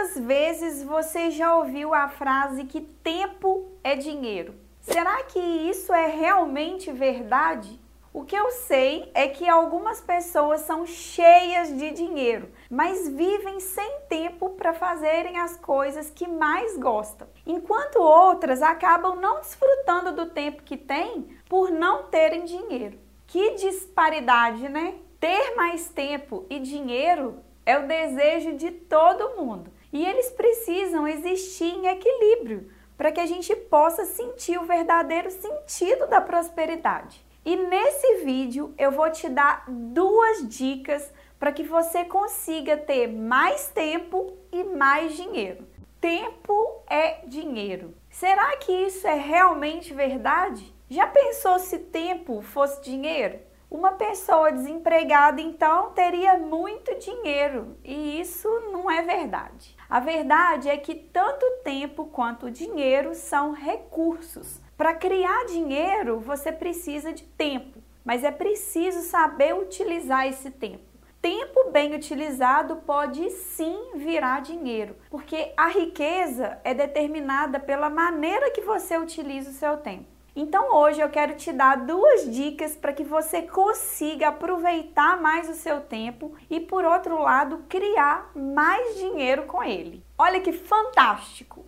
Quantas vezes você já ouviu a frase que tempo é dinheiro? Será que isso é realmente verdade? O que eu sei é que algumas pessoas são cheias de dinheiro, mas vivem sem tempo para fazerem as coisas que mais gostam, enquanto outras acabam não desfrutando do tempo que têm por não terem dinheiro. Que disparidade, né? Ter mais tempo e dinheiro é o desejo de todo mundo. E eles precisam existir em equilíbrio para que a gente possa sentir o verdadeiro sentido da prosperidade. E nesse vídeo eu vou te dar duas dicas para que você consiga ter mais tempo e mais dinheiro. Tempo é dinheiro. Será que isso é realmente verdade? Já pensou se tempo fosse dinheiro? Uma pessoa desempregada então teria muito dinheiro e isso não é verdade. A verdade é que tanto tempo quanto dinheiro são recursos. Para criar dinheiro, você precisa de tempo, mas é preciso saber utilizar esse tempo. Tempo bem utilizado pode sim virar dinheiro, porque a riqueza é determinada pela maneira que você utiliza o seu tempo. Então hoje eu quero te dar duas dicas para que você consiga aproveitar mais o seu tempo e por outro lado criar mais dinheiro com ele. Olha que fantástico!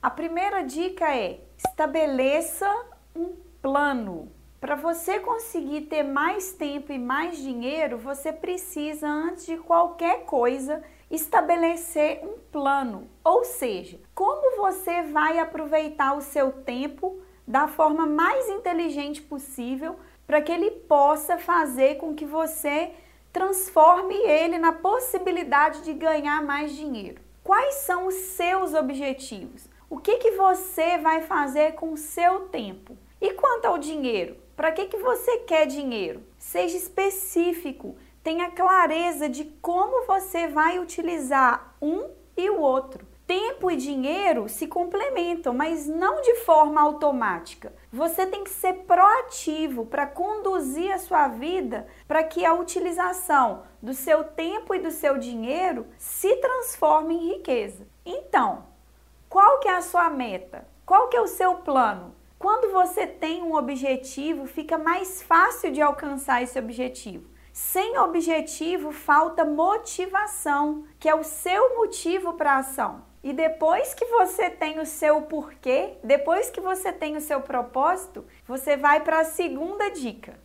A primeira dica é: estabeleça um plano. Para você conseguir ter mais tempo e mais dinheiro, você precisa, antes de qualquer coisa, estabelecer um plano. Ou seja, como você vai aproveitar o seu tempo da forma mais inteligente possível para que ele possa fazer com que você transforme ele na possibilidade de ganhar mais dinheiro. Quais são os seus objetivos? O que, que você vai fazer com o seu tempo? E quanto ao dinheiro? Para que, que você quer dinheiro? Seja específico, tenha clareza de como você vai utilizar um e o outro. Tempo e dinheiro se complementam, mas não de forma automática. Você tem que ser proativo para conduzir a sua vida para que a utilização do seu tempo e do seu dinheiro se transforme em riqueza. Então, qual que é a sua meta? Qual que é o seu plano? Quando você tem um objetivo, fica mais fácil de alcançar esse objetivo. Sem objetivo, falta motivação, que é o seu motivo para a ação. E depois que você tem o seu porquê, depois que você tem o seu propósito, você vai para a segunda dica.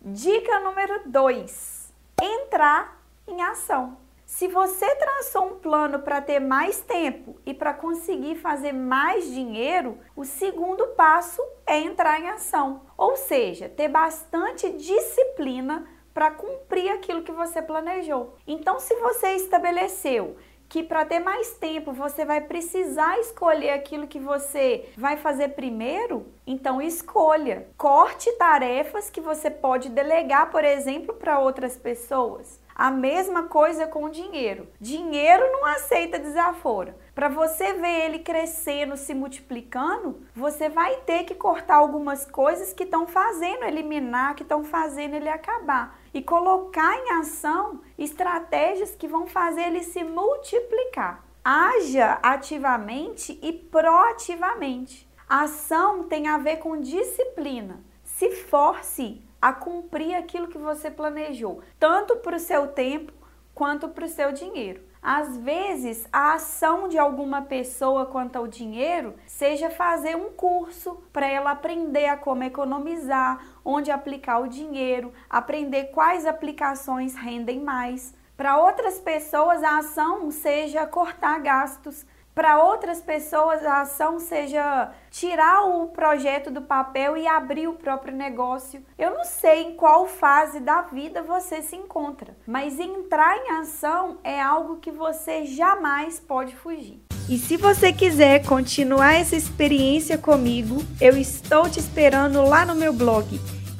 Dica número 2: entrar em ação. Se você traçou um plano para ter mais tempo e para conseguir fazer mais dinheiro, o segundo passo é entrar em ação, ou seja, ter bastante disciplina para cumprir aquilo que você planejou. Então, se você estabeleceu que para ter mais tempo você vai precisar escolher aquilo que você vai fazer primeiro, então escolha. Corte tarefas que você pode delegar, por exemplo, para outras pessoas. A mesma coisa com o dinheiro. Dinheiro não aceita desaforo. Para você ver ele crescendo, se multiplicando, você vai ter que cortar algumas coisas que estão fazendo eliminar, que estão fazendo ele acabar e colocar em ação estratégias que vão fazer ele se multiplicar. Haja ativamente e proativamente. A ação tem a ver com disciplina. Se force a cumprir aquilo que você planejou, tanto para o seu tempo quanto para o seu dinheiro. Às vezes, a ação de alguma pessoa quanto ao dinheiro seja fazer um curso para ela aprender a como economizar, onde aplicar o dinheiro, aprender quais aplicações rendem mais. Para outras pessoas, a ação seja cortar gastos, para outras pessoas a ação seja tirar o projeto do papel e abrir o próprio negócio. Eu não sei em qual fase da vida você se encontra, mas entrar em ação é algo que você jamais pode fugir. E se você quiser continuar essa experiência comigo, eu estou te esperando lá no meu blog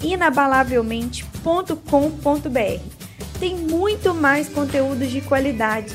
inabalavelmente.com.br. Tem muito mais conteúdos de qualidade